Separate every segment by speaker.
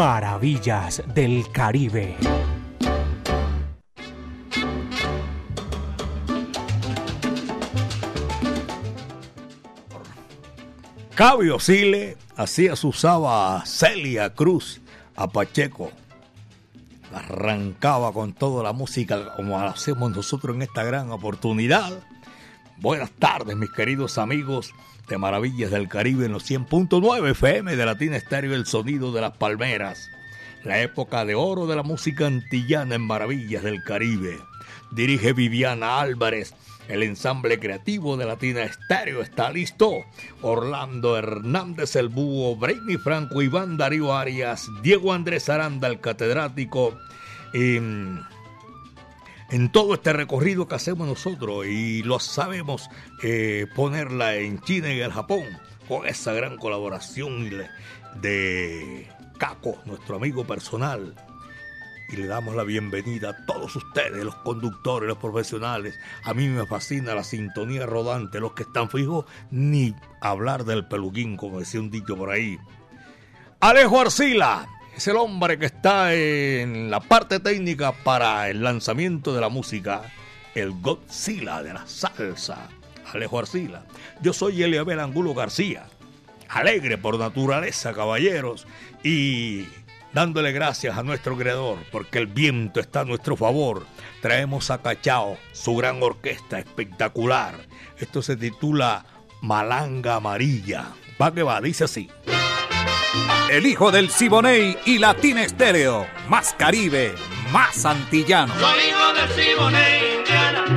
Speaker 1: Maravillas del Caribe.
Speaker 2: Cabio Sile así usaba a Celia Cruz, a Pacheco. Arrancaba con toda la música como hacemos nosotros en esta gran oportunidad. Buenas tardes, mis queridos amigos de Maravillas del Caribe en los 100.9 FM de Latina Estéreo, el sonido de las palmeras. La época de oro de la música antillana en Maravillas del Caribe. Dirige Viviana Álvarez el ensamble creativo de Latina Estéreo está listo. Orlando Hernández, el búho, Brainy Franco, Iván Darío Arias, Diego Andrés Aranda, el catedrático. En, todo este recorrido que hacemos nosotros y lo sabemos eh, ponerla en China y el Japón con esa gran colaboración de Caco, nuestro amigo personal y le damos la bienvenida a todos ustedes, los conductores, los profesionales. A mí me fascina la sintonía rodante, los que están fijos, ni hablar del peluquín, como decía un dicho por ahí. Alejo Arcila es el hombre que está en la parte técnica para el lanzamiento de la música, el Godzilla de la salsa. Alejo Arcila. Yo soy Eliabel Angulo García, alegre por naturaleza, caballeros, y dándole gracias a nuestro creador, porque el viento está a nuestro favor. Traemos a Cachao, su gran orquesta espectacular. Esto se titula Malanga Amarilla. Va que va, dice así.
Speaker 3: El hijo del Siboney y Latina Estéreo. Más Caribe, más antillano.
Speaker 4: Soy hijo del Indiana.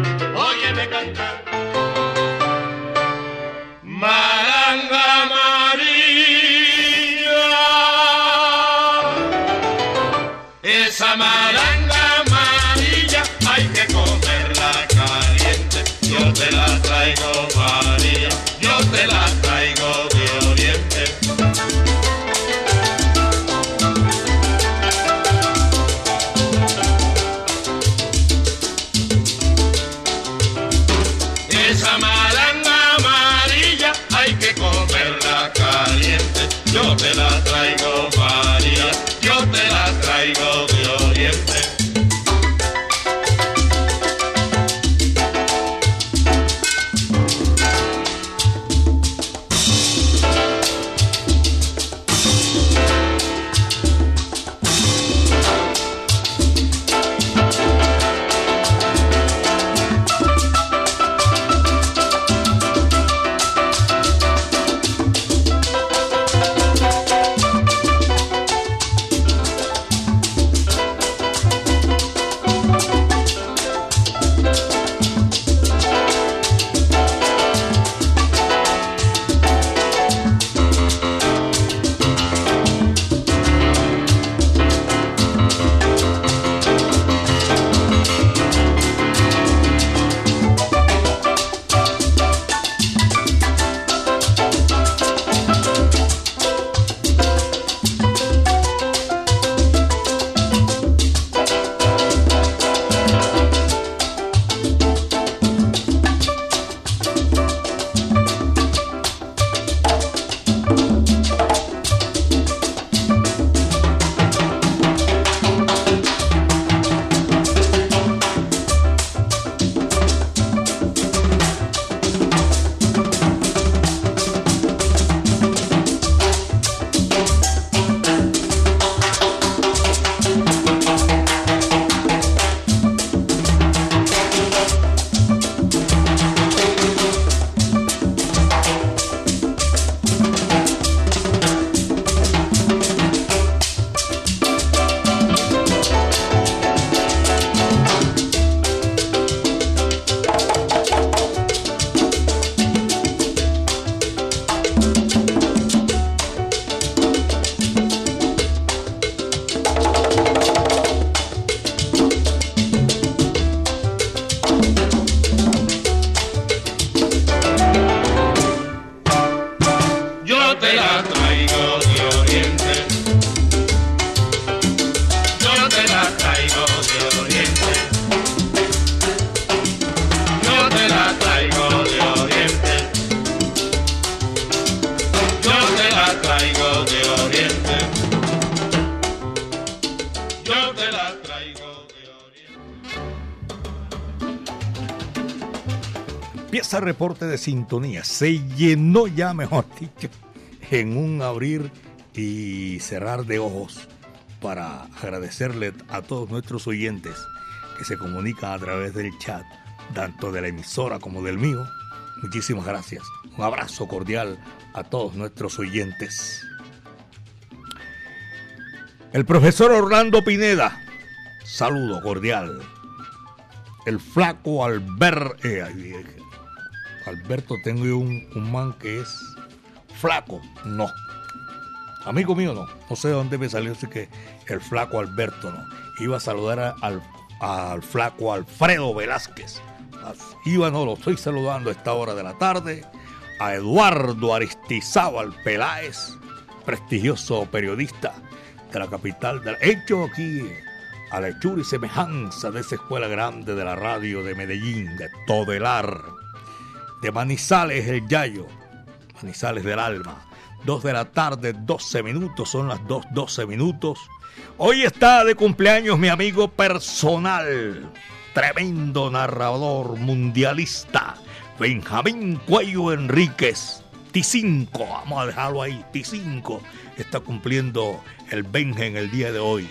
Speaker 2: Empieza el reporte de sintonía. Se llenó ya, mejor dicho, en un abrir y cerrar de ojos para agradecerle a todos nuestros oyentes que se comunican a través del chat, tanto de la emisora como del mío. Muchísimas gracias. Un abrazo cordial a todos nuestros oyentes. El profesor Orlando Pineda, saludo cordial. El flaco Albert, eh, Alberto, tengo un, un, man que es flaco, no. Amigo mío, no. No sé de dónde me salió, así que el flaco Alberto, no. Iba a saludar al, al flaco Alfredo Velázquez. Iba, no, lo estoy saludando a esta hora de la tarde. A Eduardo Aristizábal Peláez, prestigioso periodista de la capital, del hecho aquí a la hechura y semejanza de esa escuela grande de la radio de Medellín, de Todelar, de Manizales el Yayo, Manizales del Alma. Dos de la tarde, 12 minutos, son las 2, 12 minutos. Hoy está de cumpleaños mi amigo personal, tremendo narrador mundialista, Benjamín Cuello Enríquez, T5, vamos a dejarlo ahí, T5, está cumpliendo el Benja en el día de hoy.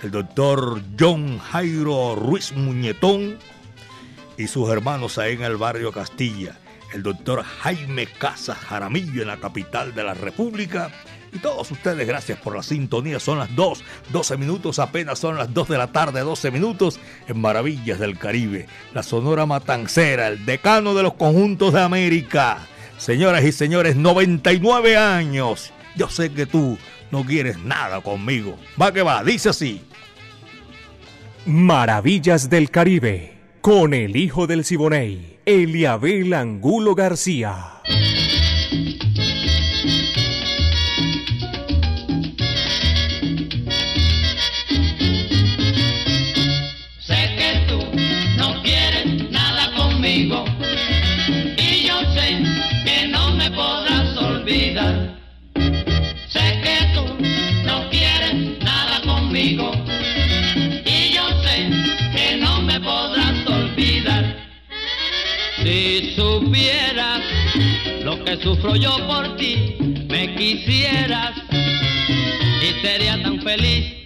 Speaker 2: El doctor John Jairo Ruiz Muñetón y sus hermanos ahí en el barrio Castilla. El doctor Jaime Casas Jaramillo en la capital de la República. Y todos ustedes, gracias por la sintonía. Son las 2, 12 minutos, apenas son las 2 de la tarde, 12 minutos, en Maravillas del Caribe. La Sonora Matancera, el decano de los conjuntos de América. Señoras y señores, 99 años. Yo sé que tú no quieres nada conmigo. Va que va, dice así.
Speaker 1: Maravillas del Caribe, con el hijo del Siboney, Eliabel Angulo García.
Speaker 5: Lo que sufro yo por ti, me quisieras y sería tan feliz.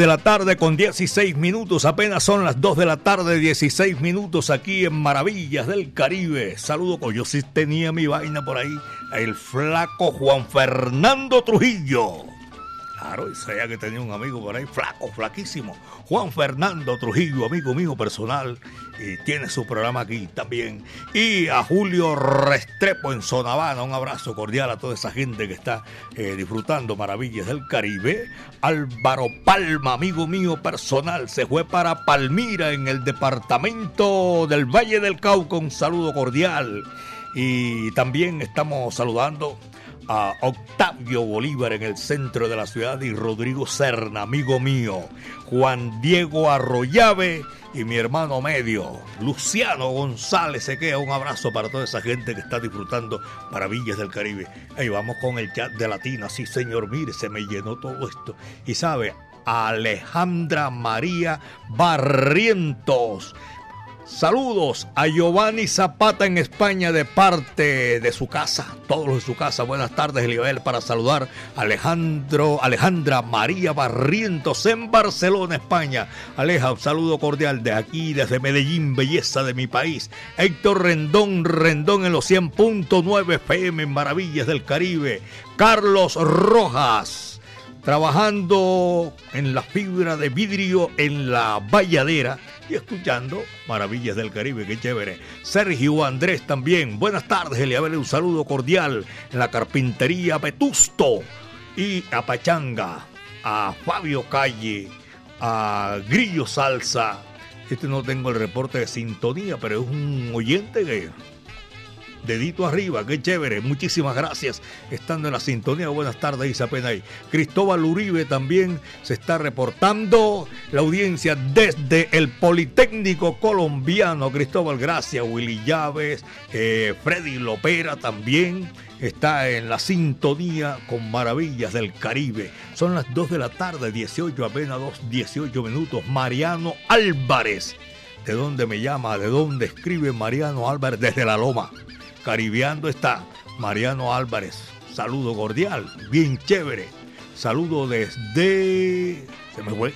Speaker 2: De la tarde con 16 minutos, apenas son las 2 de la tarde 16 minutos aquí en Maravillas del Caribe. Saludo con yo sí tenía mi vaina por ahí, el flaco Juan Fernando Trujillo. Claro, y sabía que tenía un amigo por ahí, flaco, flaquísimo. Juan Fernando Trujillo, amigo mío personal, y tiene su programa aquí también. Y a Julio Restrepo en Sonavana, un abrazo cordial a toda esa gente que está eh, disfrutando maravillas del Caribe. Álvaro Palma, amigo mío personal, se fue para Palmira en el departamento del Valle del Cauca, un saludo cordial. Y también estamos saludando a Octavio Bolívar en el centro de la ciudad y Rodrigo Serna, amigo mío, Juan Diego Arroyave y mi hermano medio, Luciano González se queda Un abrazo para toda esa gente que está disfrutando maravillas del Caribe. Ahí vamos con el chat de Latina. Sí, señor, mire, se me llenó todo esto. Y sabe, Alejandra María Barrientos Saludos a Giovanni Zapata en España de parte de su casa, todos los de su casa. Buenas tardes, Eliabel, para saludar a Alejandro, Alejandra María Barrientos en Barcelona, España. Aleja, un saludo cordial de aquí, desde Medellín, belleza de mi país. Héctor Rendón, Rendón en los 100.9 FM en Maravillas del Caribe. Carlos Rojas, trabajando en la fibra de vidrio en la valladera y escuchando Maravillas del Caribe, qué chévere. Sergio Andrés también, buenas tardes, Eliabel, un saludo cordial en la carpintería Vetusto y a Pachanga, a Fabio Calle, a Grillo Salsa. Este no tengo el reporte de sintonía, pero es un oyente que Dedito arriba, qué chévere. Muchísimas gracias. Estando en la sintonía, buenas tardes, Isapena ahí. Cristóbal Uribe también se está reportando. La audiencia desde el Politécnico Colombiano. Cristóbal, gracias. Willy Llaves, eh, Freddy Lopera también está en la sintonía con Maravillas del Caribe. Son las 2 de la tarde, 18, apenas 2, 18 minutos. Mariano Álvarez. ¿De dónde me llama? ¿De dónde escribe Mariano Álvarez? Desde la Loma. Caribeando está Mariano Álvarez. Saludo cordial, bien chévere. Saludo desde. Se me fue.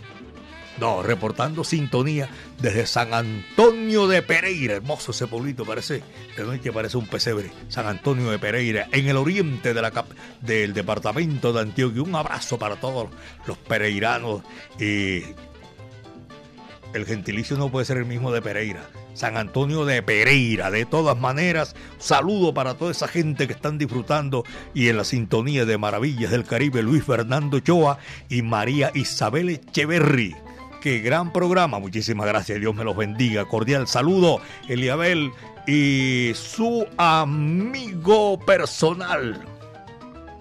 Speaker 2: No, reportando sintonía desde San Antonio de Pereira. Hermoso ese pueblito, parece. De noche parece un pesebre. San Antonio de Pereira, en el oriente de la del departamento de Antioquia. Un abrazo para todos los pereiranos. Y el gentilicio no puede ser el mismo de Pereira. San Antonio de Pereira. De todas maneras, saludo para toda esa gente que están disfrutando y en la sintonía de Maravillas del Caribe, Luis Fernando Choa y María Isabel Echeverry. Qué gran programa, muchísimas gracias, Dios me los bendiga. Cordial saludo, Eliabel y su amigo personal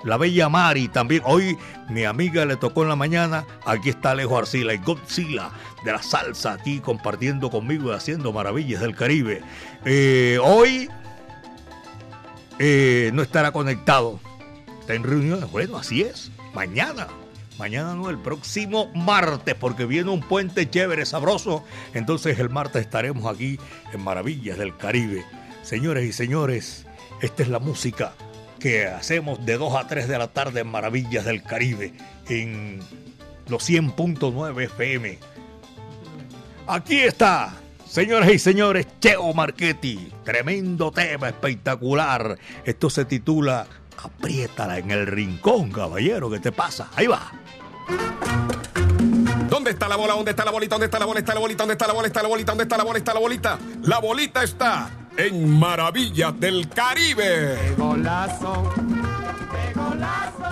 Speaker 2: la bella Mari también. Hoy mi amiga le tocó en la mañana. Aquí está Alejo Arcila y Godzilla de la salsa aquí compartiendo conmigo y haciendo maravillas del Caribe. Eh, hoy eh, no estará conectado. Está en reuniones. Bueno, así es. Mañana. Mañana no, el próximo martes, porque viene un puente chévere, sabroso. Entonces el martes estaremos aquí en Maravillas del Caribe. Señores y señores, esta es la música que hacemos de 2 a 3 de la tarde en Maravillas del Caribe, en los 100.9 FM. Aquí está, señoras y señores, Cheo Marchetti. Tremendo tema, espectacular. Esto se titula Apriétala en el rincón, caballero. ¿Qué te pasa? Ahí va.
Speaker 6: ¿Dónde está la bola? ¿Dónde está la bolita? ¿Dónde está la bola? ¿Está la bolita? ¿Dónde está la bola? ¿Está la bolita? ¿Dónde está la bola? ¿Está la bolita? La bolita está en Maravillas del Caribe. ¡Qué golazo! ¡Qué golazo!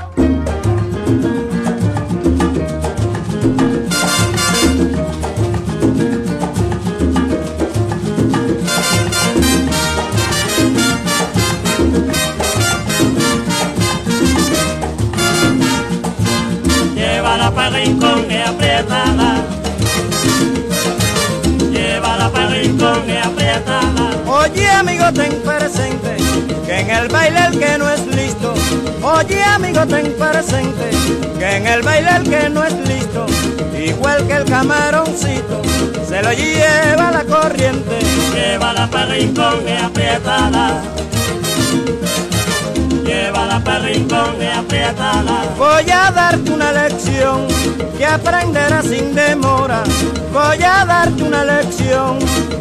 Speaker 7: Rincón y apriétala. Llévala para el rincón.
Speaker 8: Oye amigo ten presente que en el baile el que no es listo. Oye amigo ten presente que en el baile el que no es listo. Igual que el camaroncito se lo lleva la corriente.
Speaker 7: Llévala para el rincón y apriétala. Para rincón y.
Speaker 8: Voy a darte una lección que aprenderás sin demora. Voy a darte una lección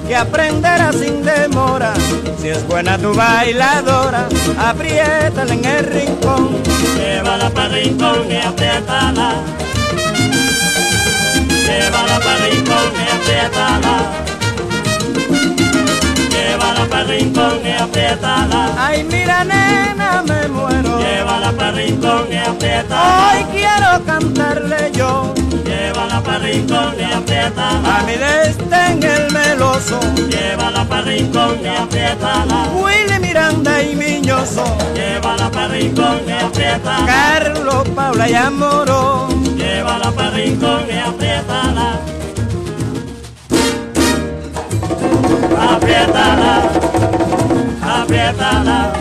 Speaker 8: que aprenderás sin demora. Si es buena tu bailadora, apriétala en el rincón.
Speaker 7: Llévala para rincón y apriétala. Llévala para rincón y apriétala llévala para rincón y apriétala.
Speaker 8: Ay, mira, nena, me muero.
Speaker 7: Llévala para rincón y apriétala.
Speaker 8: Hoy quiero cantarle yo.
Speaker 7: Llévala para rincón y apriétala.
Speaker 8: A mi en el meloso.
Speaker 7: Llévala para rincón y apriétala.
Speaker 8: Willy Miranda y Miñoso.
Speaker 7: Llévala para rincón y apriétala.
Speaker 8: Carlos, Paula y Amoro.
Speaker 7: Llévala para rincón y apriétala, apriétala, apriétala,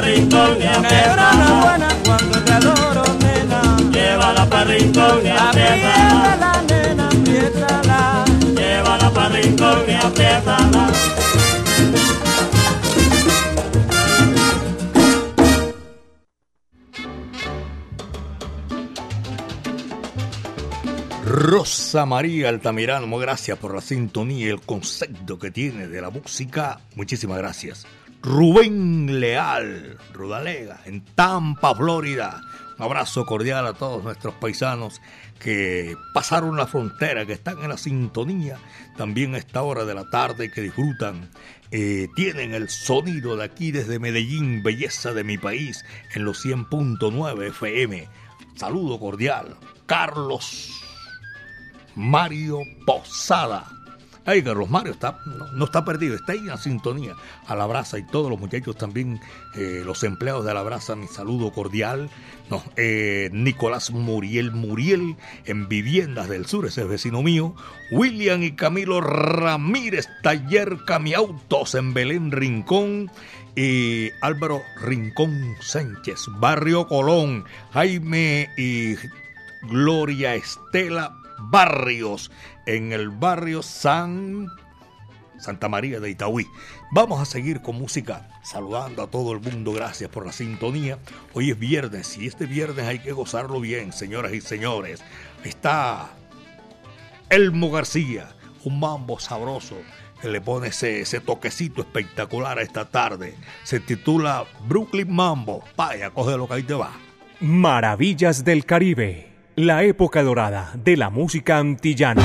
Speaker 7: rincón y
Speaker 8: apriétala. buena cuando te adoro, nena.
Speaker 7: Llévala para rincón y
Speaker 8: apriétala. nena, apriétala.
Speaker 7: Llévala para rincón y apriétala.
Speaker 2: Rosa María Altamirano, gracias por la sintonía y el concepto que tiene de la música. Muchísimas gracias. Rubén Leal, Rudalega, en Tampa, Florida. Un abrazo cordial a todos nuestros paisanos que pasaron la frontera, que están en la sintonía también a esta hora de la tarde, que disfrutan, eh, tienen el sonido de aquí desde Medellín, belleza de mi país, en los 100.9 FM. Saludo cordial, Carlos Mario Posada Ay, Carlos Mario está, no, está perdido, está ahí en sintonía. A la brasa y todos los muchachos también, eh, los empleados de la brasa, mi saludo cordial. No, eh, Nicolás Muriel Muriel en Viviendas del Sur, ese es vecino mío. William y Camilo Ramírez, Taller Camiautos en Belén Rincón. Y Álvaro Rincón Sánchez, Barrio Colón, Jaime y Gloria Estela Barrios en el barrio San Santa María de Itaúí. Vamos a seguir con música, saludando a todo el mundo, gracias por la sintonía. Hoy es viernes y este viernes hay que gozarlo bien, señoras y señores. Está Elmo García, un mambo sabroso que le pone ese, ese toquecito espectacular a esta tarde. Se titula Brooklyn Mambo. Vaya, lo que ahí te va.
Speaker 1: Maravillas del Caribe la época dorada de la música antillana.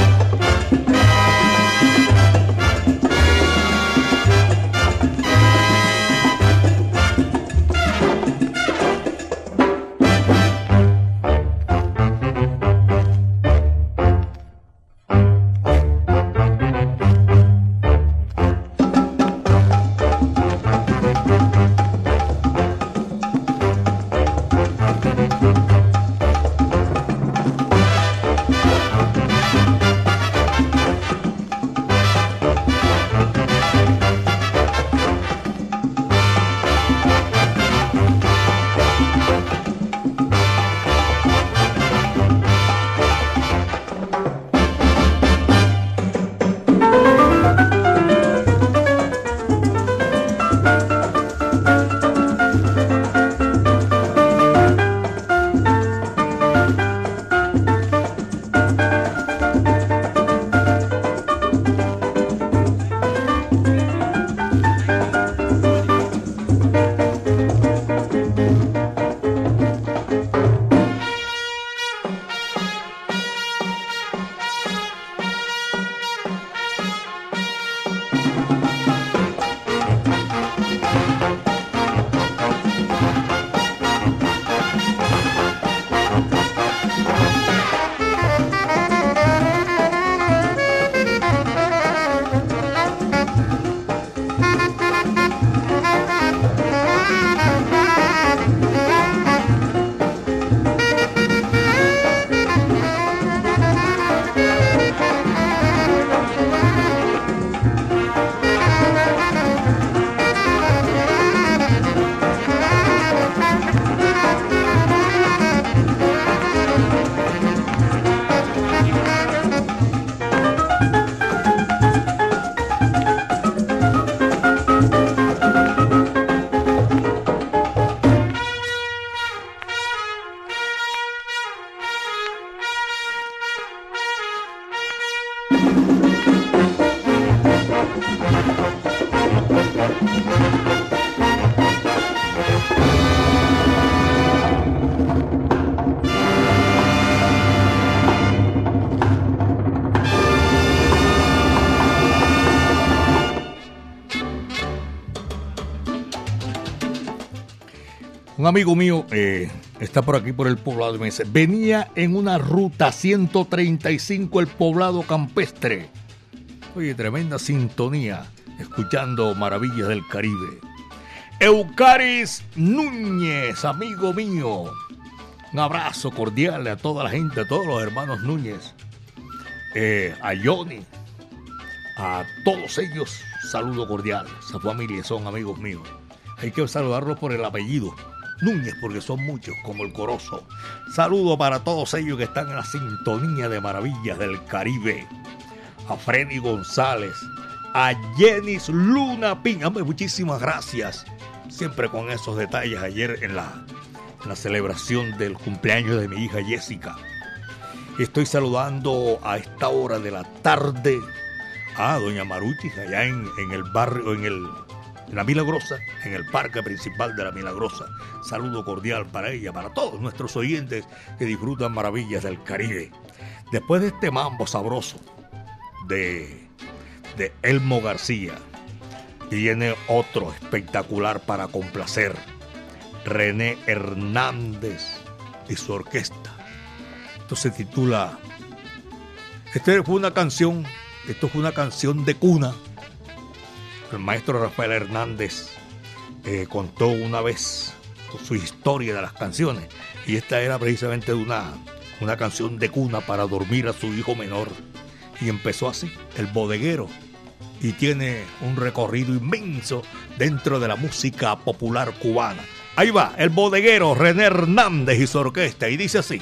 Speaker 2: Amigo mío eh, está por aquí, por el poblado, y venía en una ruta 135 el poblado campestre. Oye, tremenda sintonía, escuchando Maravillas del Caribe. Eucaris Núñez, amigo mío. Un abrazo cordial a toda la gente, a todos los hermanos Núñez. Eh, a Johnny, a todos ellos, saludo cordial. Esa familia son amigos míos. Hay que saludarlos por el apellido. Núñez, porque son muchos, como el Corozo. Saludo para todos ellos que están en la sintonía de maravillas del Caribe. A Freddy González, a Jenis Luna Pin. muchísimas gracias. Siempre con esos detalles ayer en la, celebración del cumpleaños de mi hija Jessica. Estoy saludando a esta hora de la tarde a doña Maruchi, allá en el barrio, en el la Milagrosa, en el parque principal de la Milagrosa. Saludo cordial para ella, para todos nuestros oyentes que disfrutan maravillas del Caribe. Después de este mambo sabroso de, de Elmo García, viene otro espectacular para complacer. René Hernández y su orquesta. Esto se titula. Esta fue una canción, esto fue una canción de cuna el maestro Rafael Hernández eh, contó una vez su historia de las canciones y esta era precisamente una, una canción de cuna para dormir a su hijo menor y empezó así, el bodeguero y tiene un recorrido inmenso dentro de la música popular cubana. Ahí va, el bodeguero René Hernández y su orquesta y dice así.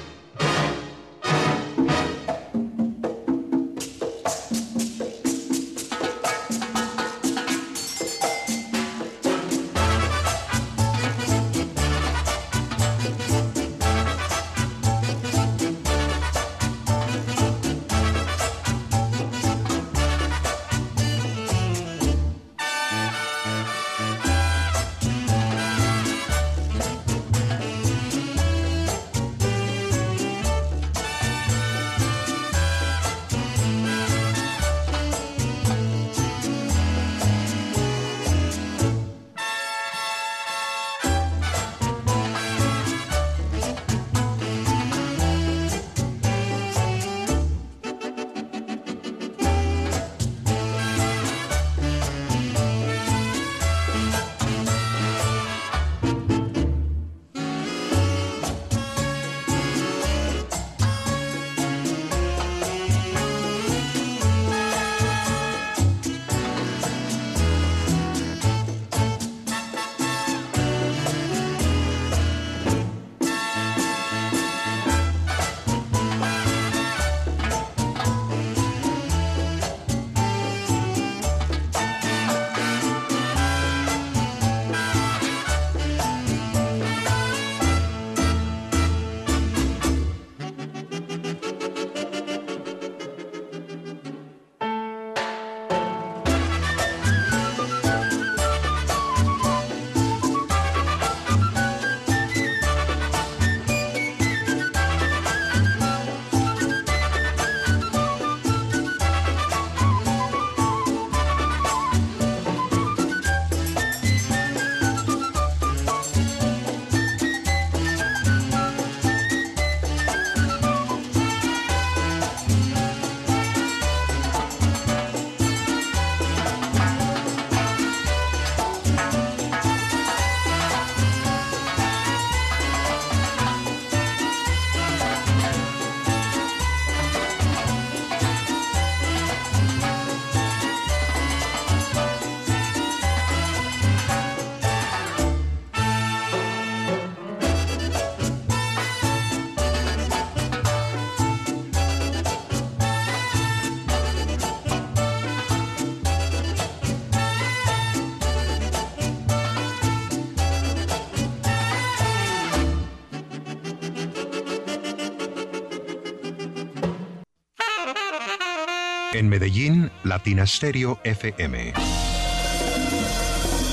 Speaker 9: Medellín, Latina Stereo FM.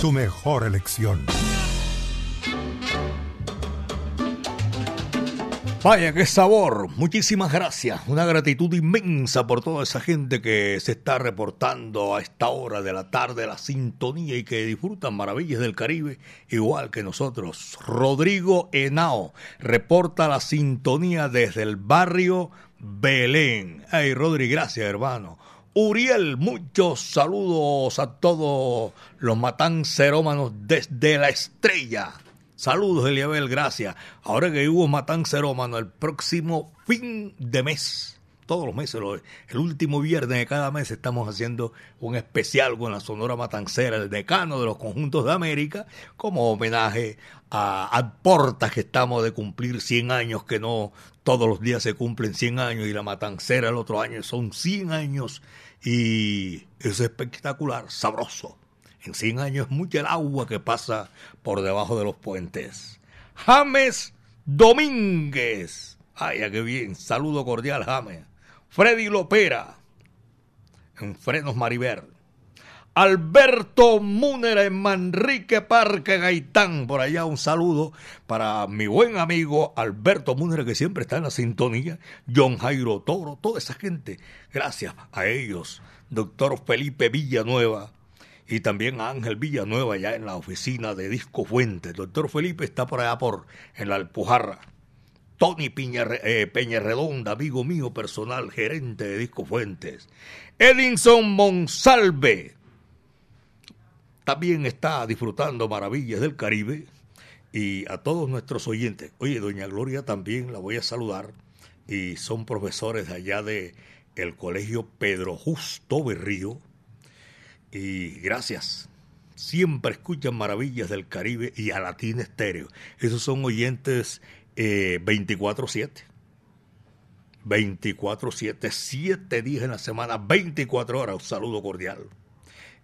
Speaker 10: Tu mejor elección.
Speaker 2: Vaya, qué sabor. Muchísimas gracias. Una gratitud inmensa por toda esa gente que se está reportando a esta hora de la tarde la sintonía y que disfrutan maravillas del Caribe igual que nosotros. Rodrigo Henao reporta la sintonía desde el barrio Belén. Ay, Rodri, gracias, hermano. Uriel, muchos saludos a todos los matancerómanos desde la estrella. Saludos, Eliabel, gracias. Ahora que hubo matancerómano el próximo fin de mes, todos los meses, el último viernes de cada mes estamos haciendo un especial con la Sonora Matancera, el decano de los conjuntos de América, como homenaje a, a Portas que estamos de cumplir 100 años, que no todos los días se cumplen 100 años y la Matancera el otro año son 100 años y es espectacular, sabroso. En 100 años es mucha el agua que pasa por debajo de los puentes. James Domínguez. Ay, qué bien. Saludo cordial, James. Freddy Lopera. En Frenos Mariver. Alberto Múnera en Manrique Parque Gaitán. Por allá un saludo para mi buen amigo Alberto Múnera, que siempre está en la sintonía. John Jairo Toro, toda esa gente. Gracias a ellos. Doctor Felipe Villanueva. Y también a Ángel Villanueva, ya en la oficina de Disco Fuentes. Doctor Felipe está por allá por en la Alpujarra. Tony Piña, eh, amigo mío personal, gerente de Disco Fuentes. Edinson Monsalve, también está disfrutando maravillas del Caribe y a todos nuestros oyentes. Oye, doña Gloria también la voy a saludar y son profesores allá de el Colegio Pedro Justo Berrío y gracias. Siempre escuchan maravillas del Caribe y a Latina Estéreo. Esos son oyentes eh, 24-7. 24-7, 7 días en la semana, 24 horas. Un saludo cordial.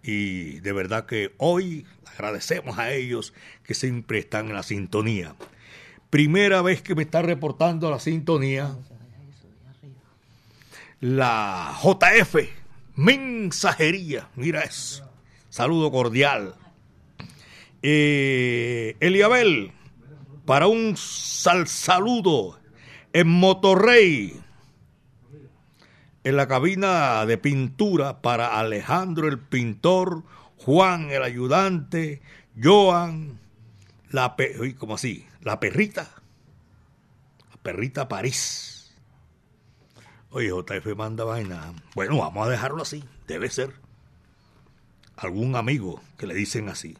Speaker 2: Y de verdad que hoy agradecemos a ellos que siempre están en la sintonía. Primera vez que me está reportando la sintonía, la JF, mensajería, mira eso. Saludo cordial. Eh, Eliabel, para un sal saludo en Motorrey, en la cabina de pintura para Alejandro el pintor, Juan el ayudante, Joan, la pe ¿cómo así? La perrita, la perrita París. Oye, JF manda vaina. Bueno, vamos a dejarlo así, debe ser. Algún amigo que le dicen así.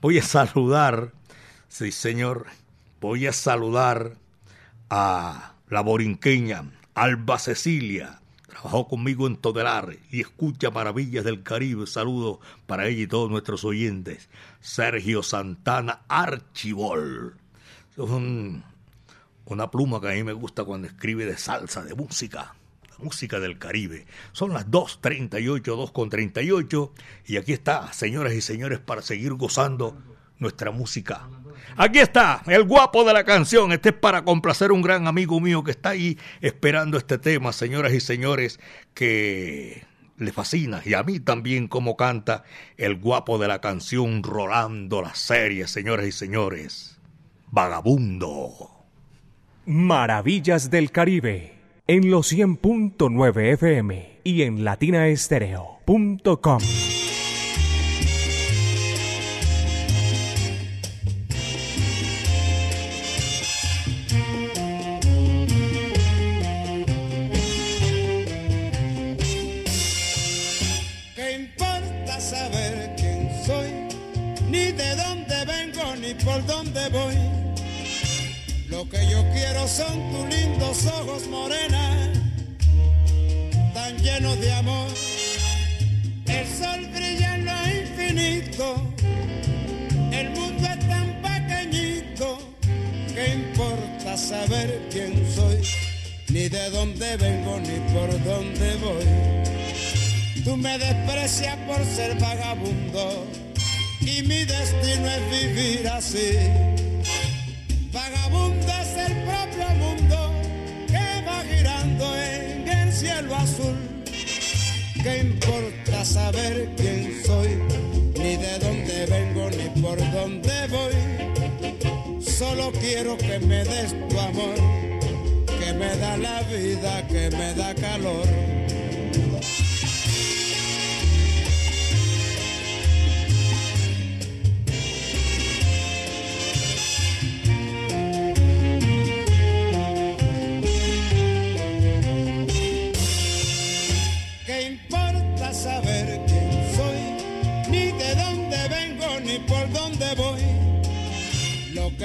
Speaker 2: Voy a saludar, sí señor, voy a saludar a la borinqueña Alba Cecilia. Trabajó conmigo en Todelar y escucha Maravillas del Caribe. Saludo para ella y todos nuestros oyentes. Sergio Santana Archibol. Es un, una pluma que a mí me gusta cuando escribe de salsa, de música. Música del Caribe. Son las 2.38, 2.38 y aquí está, señoras y señores, para seguir gozando nuestra música. Aquí está, el guapo de la canción. Este es para complacer a un gran amigo mío que está ahí esperando este tema, señoras y señores, que le fascina. Y a mí también como canta el guapo de la canción Rolando la serie, señoras y señores. Vagabundo.
Speaker 1: Maravillas del Caribe en los 100.9 FM y en latinaestereo.com.
Speaker 11: dónde voy. Lo que yo quiero son tus lindos ojos morena, tan llenos de amor. El sol brilla en lo infinito, el mundo es tan pequeñito. ¿Qué importa saber quién soy? Ni de dónde vengo, ni por dónde voy. Tú me desprecias por ser vagabundo y mi destino es vivir así. Vagabundo es el propio mundo que va girando en el cielo azul. ¿Qué importa saber quién soy? Ni de dónde vengo, ni por dónde voy. Solo quiero que me des tu amor, que me da la vida, que me da calor.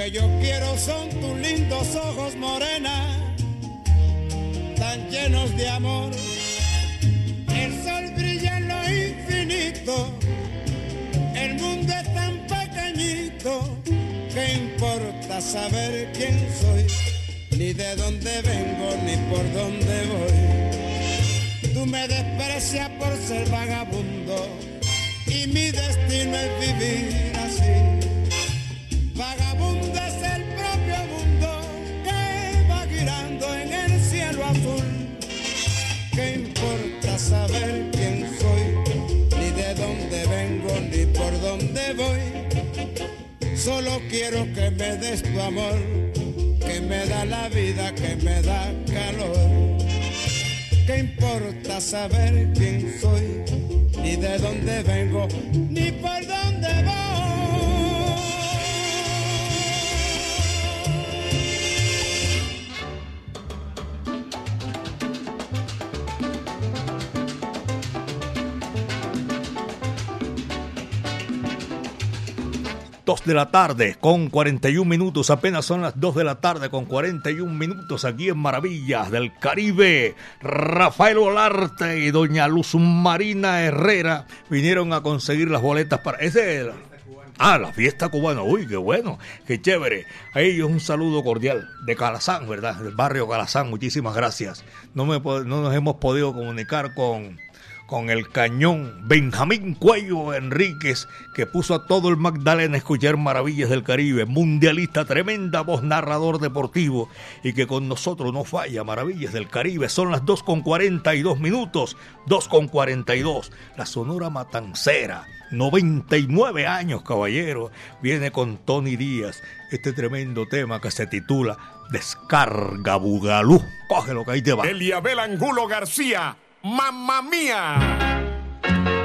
Speaker 11: Que yo quiero son tus lindos ojos morena, tan llenos de amor. El sol brilla en lo infinito, el mundo es tan pequeñito. ¿Qué importa saber quién soy? Ni de dónde vengo, ni por dónde voy. Tú me desprecias por ser vagabundo y mi destino es vivir así. Solo quiero que me des tu amor, que me da la vida, que me da calor. ¿Qué importa saber quién soy? Ni de dónde vengo, ni por dónde voy.
Speaker 2: Dos de la tarde con 41 minutos, apenas son las 2 de la tarde con 41 minutos aquí en Maravillas del Caribe. Rafael Olarte y doña Luz Marina Herrera vinieron a conseguir las boletas para... Ese. Ah, la fiesta cubana. Uy, qué bueno, qué chévere. A ellos un saludo cordial de Calazán, ¿verdad? Del barrio Calazán. Muchísimas gracias. No, me, no nos hemos podido comunicar con con el cañón Benjamín Cuello Enríquez, que puso a todo el Magdalena a escuchar maravillas del Caribe, mundialista, tremenda voz, narrador deportivo, y que con nosotros no falla, maravillas del Caribe. Son las 2 con 42 minutos, 2 con 42. La Sonora Matancera, 99 años, caballero, viene con Tony Díaz, este tremendo tema que se titula Descarga Bugalú. Cógelo que ahí te va.
Speaker 6: Eliabel Angulo García,
Speaker 5: Mamma
Speaker 2: Mia!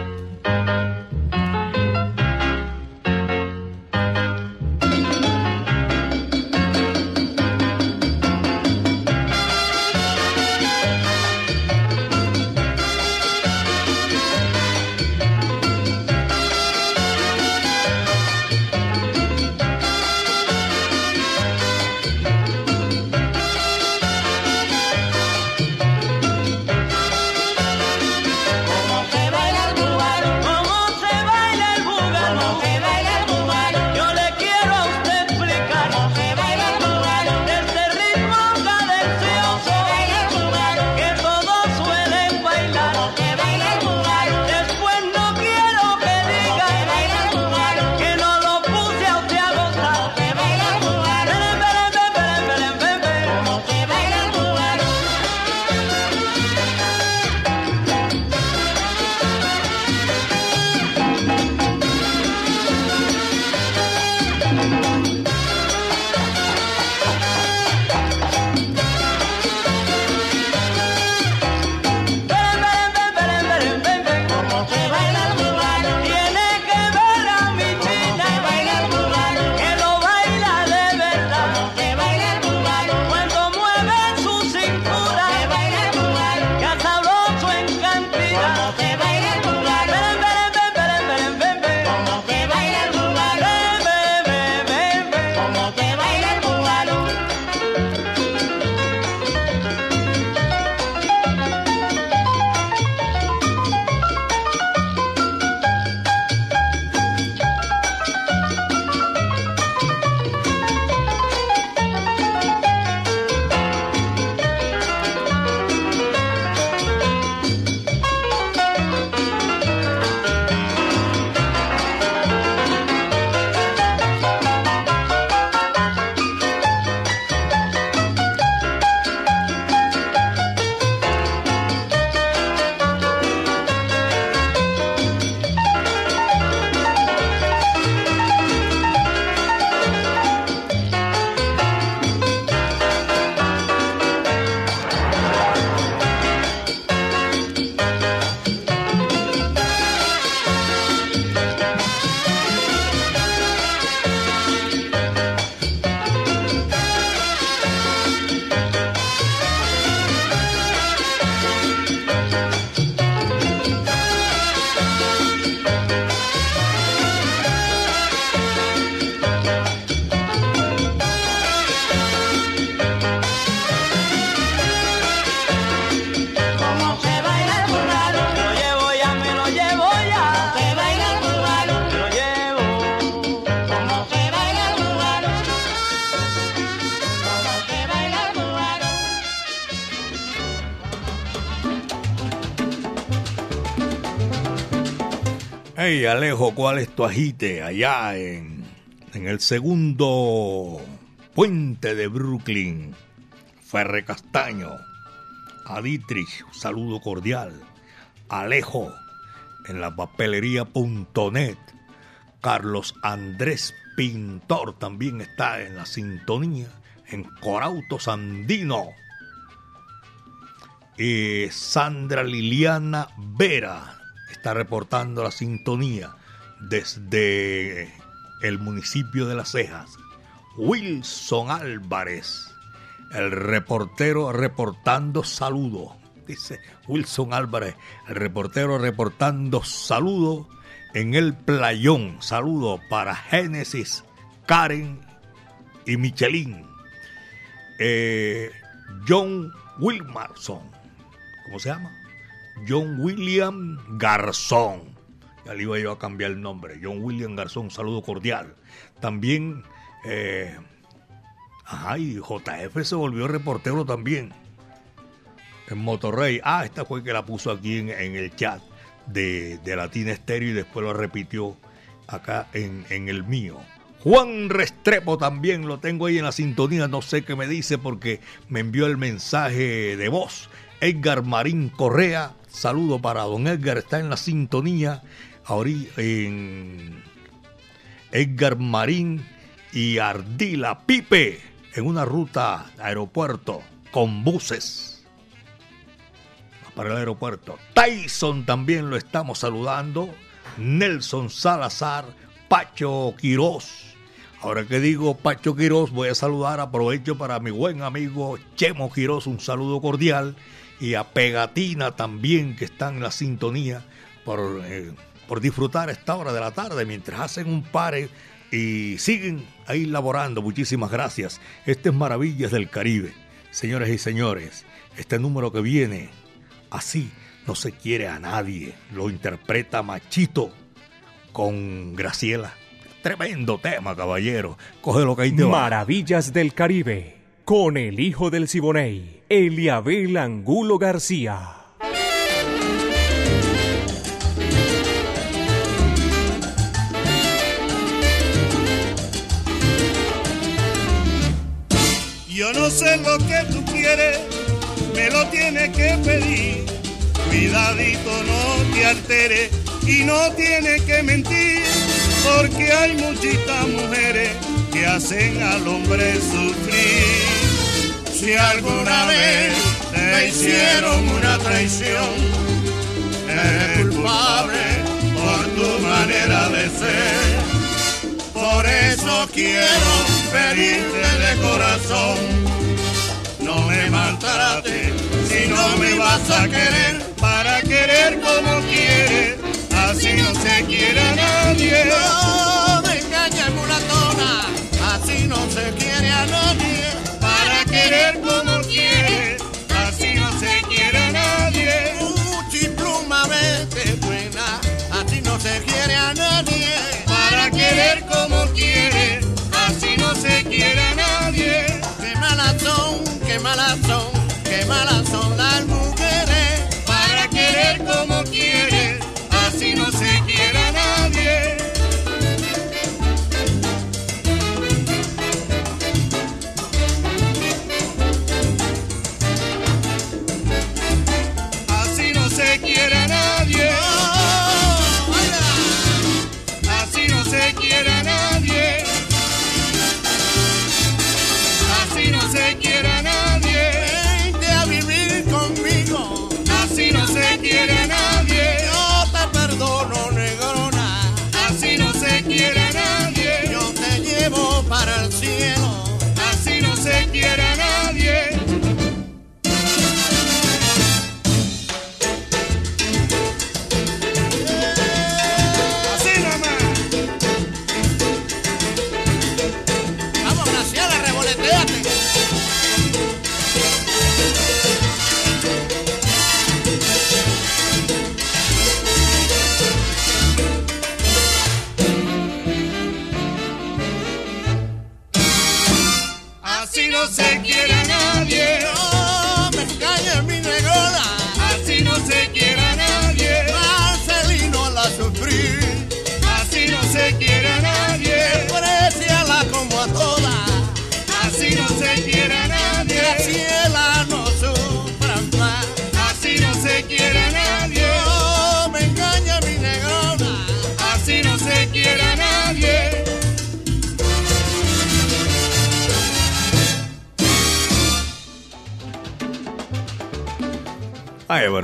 Speaker 2: Alejo, ¿cuál es tu agite allá en, en el segundo puente de Brooklyn? Ferre Castaño, a Dietrich, saludo cordial. Alejo, en la papelería.net. Carlos Andrés Pintor también está en la sintonía. En Corauto Sandino. Y Sandra Liliana Vera está reportando la sintonía desde el municipio de Las Cejas. Wilson Álvarez, el reportero reportando saludo. Dice Wilson Álvarez, el reportero reportando saludo en el playón. Saludo para Génesis, Karen y Michelin. Eh, John Wilmarson, ¿cómo se llama? John William Garzón. Ya le iba yo a cambiar el nombre. John William Garzón, saludo cordial. También, eh, ajá, y JF se volvió reportero también. En Motorrey. Ah, esta fue que la puso aquí en, en el chat de, de Latina Estéreo y después lo repitió acá en, en el mío. Juan Restrepo también lo tengo ahí en la sintonía, no sé qué me dice porque me envió el mensaje de voz. Edgar Marín Correa, saludo para don Edgar, está en la sintonía. Ahora en Edgar Marín y Ardila Pipe en una ruta aeropuerto con buses para el aeropuerto. Tyson también lo estamos saludando. Nelson Salazar, Pacho Quirós. Ahora que digo Pacho Quirós, voy a saludar, aprovecho para mi buen amigo Chemo Quirós, un saludo cordial. Y a Pegatina también, que están en la sintonía por, eh, por disfrutar esta hora de la tarde mientras hacen un pare y siguen ahí laborando. Muchísimas gracias. Este es Maravillas del Caribe. Señores y señores, este número que viene así no se quiere a nadie. Lo interpreta Machito con Graciela. Tremendo tema, caballero. Coge lo que hay de
Speaker 1: Maravillas del Caribe, con el hijo del Siboney, Eliabel Angulo García.
Speaker 12: Yo no sé lo que tú quieres, me lo tienes que pedir. Cuidadito, no te alteres y no tienes que mentir, porque hay muchitas mujeres que hacen al hombre sufrir. Si alguna vez te hicieron una traición, eres culpable por tu manera de ser. Por eso quiero pedirte de corazón, no me maltrates si no me vas a querer para querer como quieres, así no se quiere a nadie.
Speaker 10: No me engañes mulatona, así no se quiere a nadie.
Speaker 12: Para querer como quieres, así no se quiere a nadie.
Speaker 10: Muchipluma vete buena, así no se quiere a nadie.
Speaker 12: Para querer como quieres, así no se quiere a nadie.
Speaker 10: Qué malas son, qué malas son,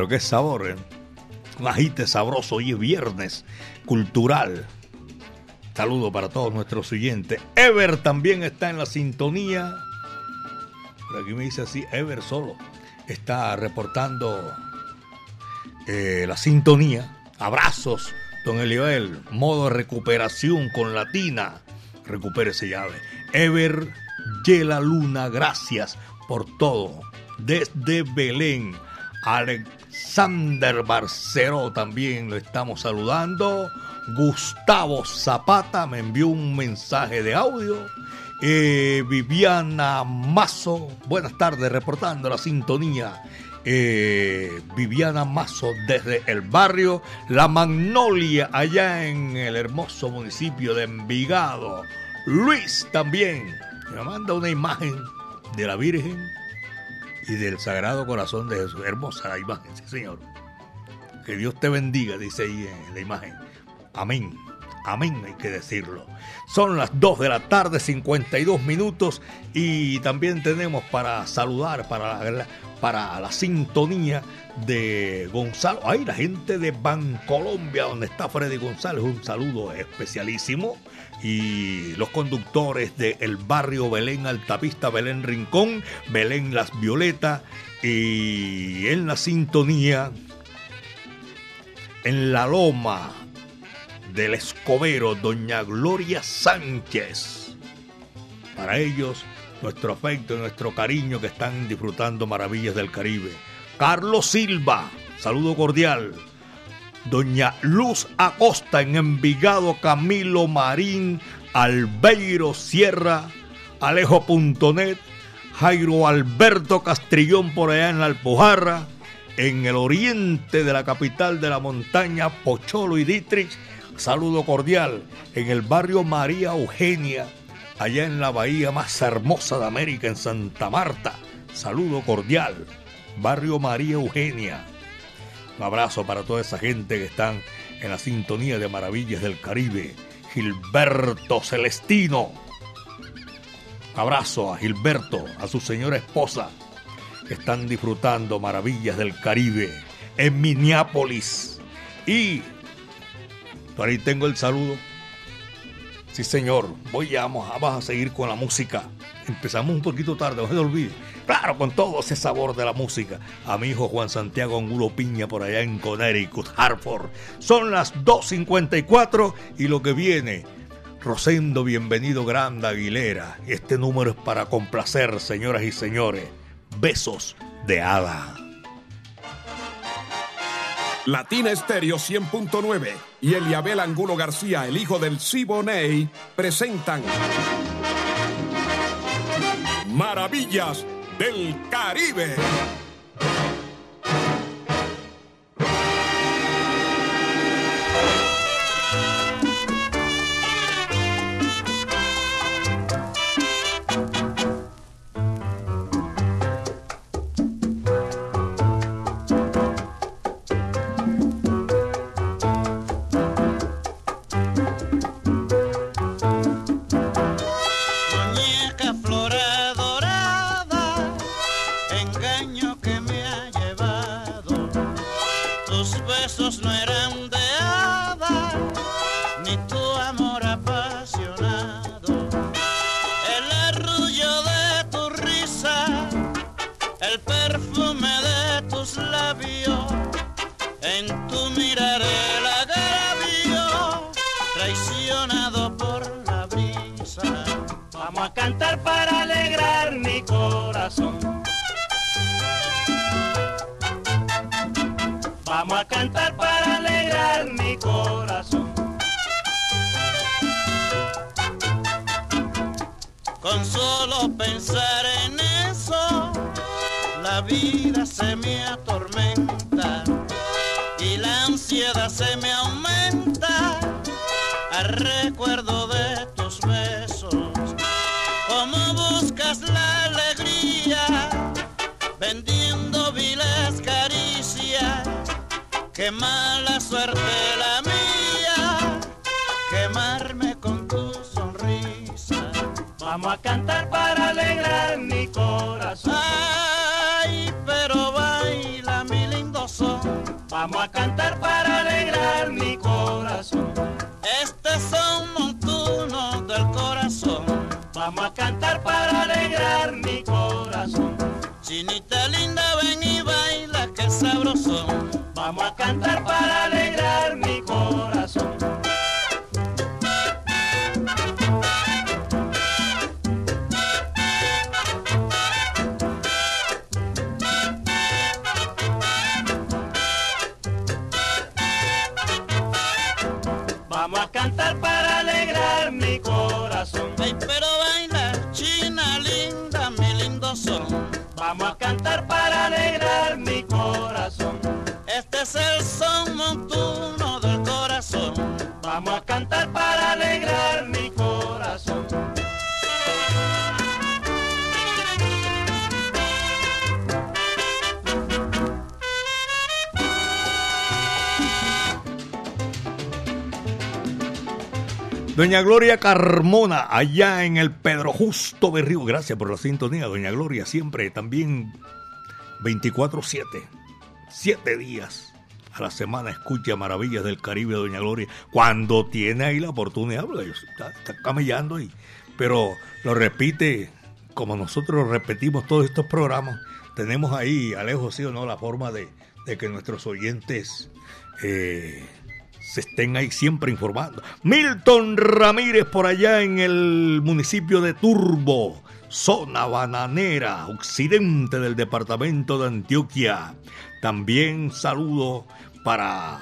Speaker 2: pero qué sabor, ¿eh? Un agite sabroso. Hoy es viernes cultural. Saludo para todos nuestros oyentes. Ever también está en la sintonía. Por aquí me dice así, Ever solo está reportando eh, la sintonía. Abrazos, don Eliabel. Modo recuperación con Latina. Recupérese llave. Ever Yela Luna, gracias por todo. Desde Belén. Alexander Barcero también lo estamos saludando. Gustavo Zapata me envió un mensaje de audio. Eh, Viviana Mazo, buenas tardes, reportando la sintonía. Eh, Viviana Mazo desde el barrio La Magnolia, allá en el hermoso municipio de Envigado. Luis también me manda una imagen de la Virgen y del Sagrado Corazón de Jesús. Hermosa la imagen, sí, Señor. Que Dios te bendiga, dice ahí en la imagen. Amén. Amén, hay que decirlo. Son las 2 de la tarde, 52 minutos. Y también tenemos para saludar, para la, para la sintonía de Gonzalo. Ay, la gente de Bancolombia, donde está Freddy González. Un saludo especialísimo. Y los conductores de El Barrio Belén Altavista, Belén Rincón, Belén Las Violetas. Y en la sintonía, en La Loma, del Escobero, doña Gloria Sánchez. Para ellos, nuestro afecto y nuestro cariño que están disfrutando maravillas del Caribe. Carlos Silva, saludo cordial. Doña Luz Acosta en Envigado, Camilo Marín, Albeiro Sierra, Alejo.net, Jairo Alberto Castrillón por allá en la Alpujarra, en el oriente de la capital de la montaña, Pocholo y Dietrich, Saludo cordial en el barrio María Eugenia, allá en la bahía más hermosa de América, en Santa Marta. Saludo cordial, barrio María Eugenia. Un abrazo para toda esa gente que están en la sintonía de Maravillas del Caribe. Gilberto Celestino. Abrazo a Gilberto, a su señora esposa, que están disfrutando Maravillas del Caribe en Minneapolis. Y por ahí tengo el saludo. Sí, señor. Voy vamos a seguir con la música. Empezamos un poquito tarde, no se olvide. Claro, con todo ese sabor de la música. A mi hijo Juan Santiago Angulo Piña por allá en Connecticut, Hartford. Son las 2.54 y lo que viene. Rosendo, bienvenido Grande Aguilera. Este número es para complacer, señoras y señores. Besos de hada.
Speaker 6: Latina Estéreo 100.9 y Eliabel Angulo García, el hijo del Siboney, presentan Maravillas del Caribe.
Speaker 2: Doña Gloria Carmona, allá en el Pedro Justo Berrío. Gracias por la sintonía, Doña Gloria. Siempre también 24-7, 7 días a la semana escucha Maravillas del Caribe, Doña Gloria. Cuando tiene ahí la oportunidad, está, está camellando ahí. Pero lo repite como nosotros repetimos todos estos programas. Tenemos ahí, Alejo, sí o no, la forma de, de que nuestros oyentes eh, se estén ahí siempre informando. Milton Ramírez por allá en el municipio de Turbo, zona bananera, occidente del departamento de Antioquia. También saludo para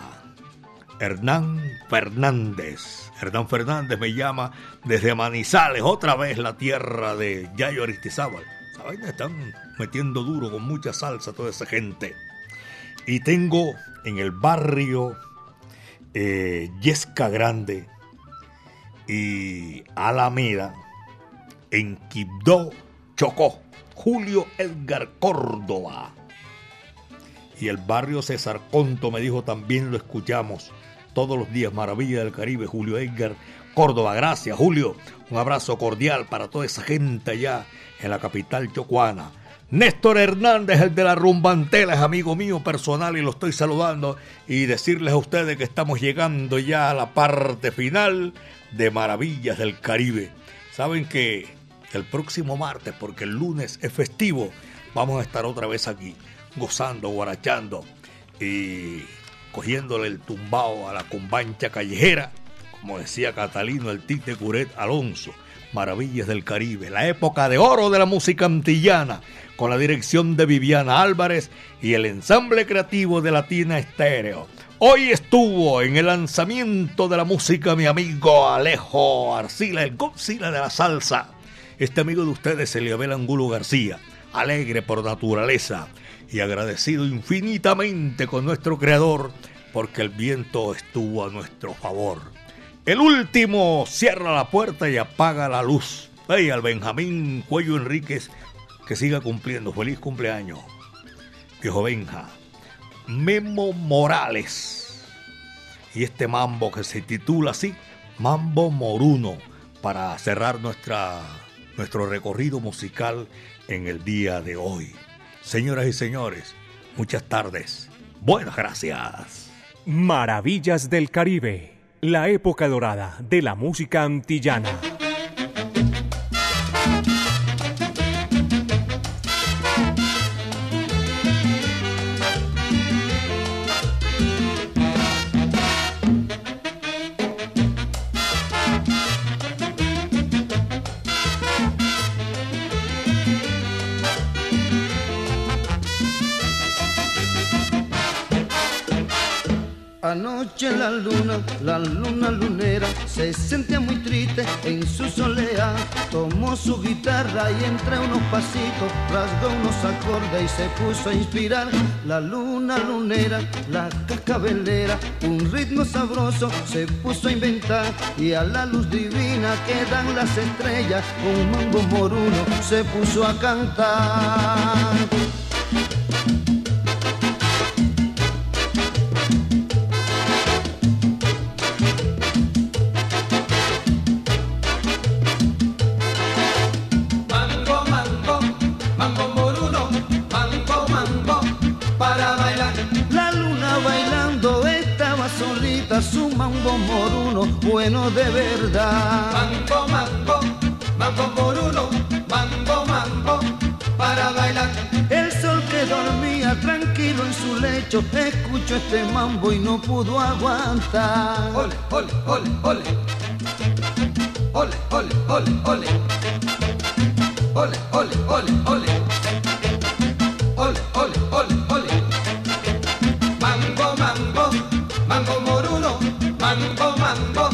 Speaker 2: Hernán Fernández. Hernán Fernández me llama desde Manizales, otra vez la tierra de Yayo Aristizábal. Vaina están metiendo duro con mucha salsa toda esa gente. Y tengo en el barrio eh, Yesca Grande y Alameda, en Quibdó, Chocó, Julio Edgar Córdoba. Y el barrio César Conto me dijo también lo escuchamos todos los días, Maravilla del Caribe, Julio Edgar Córdoba. Gracias, Julio. Un abrazo cordial para toda esa gente allá en la capital chocuana. Néstor Hernández, el de la rumbantela, es amigo mío personal y lo estoy saludando y decirles a ustedes que estamos llegando ya a la parte final de Maravillas del Caribe. Saben que el próximo martes, porque el lunes es festivo, vamos a estar otra vez aquí, gozando, guarachando y cogiéndole el tumbao a la cumbancha callejera, como decía Catalino el Tite Curet Alonso. Maravillas del Caribe, la época de oro de la música antillana, con la dirección de Viviana Álvarez y el ensamble creativo de Latina Estéreo. Hoy estuvo en el lanzamiento de la música mi amigo Alejo Arcila, el Godzilla de la salsa. Este amigo de ustedes, Eliabel Angulo García, alegre por naturaleza y agradecido infinitamente con nuestro creador porque el viento estuvo a nuestro favor. El último cierra la puerta y apaga la luz. Hey, al Benjamín Cuello Enríquez, que siga cumpliendo. Feliz cumpleaños, viejo Benja. Memo Morales. Y este mambo que se titula así, Mambo Moruno, para cerrar nuestra, nuestro recorrido musical en el día de hoy. Señoras y señores, muchas tardes. Buenas gracias.
Speaker 1: Maravillas del Caribe la época dorada de la música antillana.
Speaker 13: Sentía muy triste en su soledad. Tomó su guitarra y entre unos pasitos rasgó unos acordes y se puso a inspirar. La luna lunera, la cascabelera, un ritmo sabroso se puso a inventar. Y a la luz divina que dan las estrellas, un mambo moruno se puso a cantar. Escuchó este mambo y no pudo aguantar.
Speaker 14: Ole, ole, ole, ole. Ole, ole, ole, ole. Ole, ole, ole, ole. Ole, ole, ole, ole. Mambo, mambo, mambo moruno, mambo, mambo,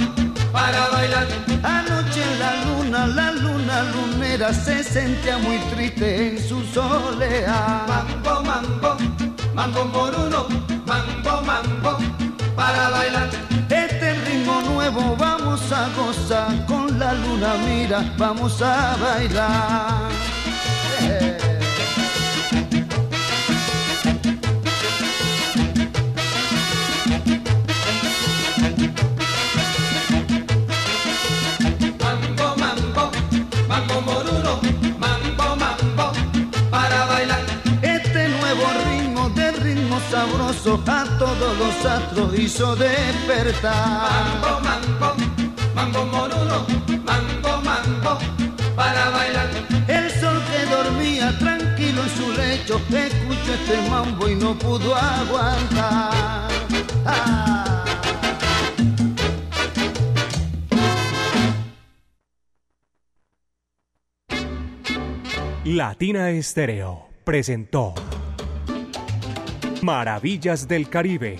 Speaker 14: para bailar.
Speaker 13: Anoche la luna, la luna lunera se sentía muy triste en su soleá.
Speaker 14: Mambo moruno, mambo, mambo, para bailar.
Speaker 13: Este ritmo nuevo vamos a gozar, con la luna mira, vamos a bailar. Los astros hizo despertar.
Speaker 14: Mambo, mambo, mambo moruno, mambo, mambo, para bailar.
Speaker 13: El sol que dormía tranquilo en su lecho escuchó este mambo y no pudo aguantar. Ah.
Speaker 1: Latina Estéreo presentó Maravillas del Caribe,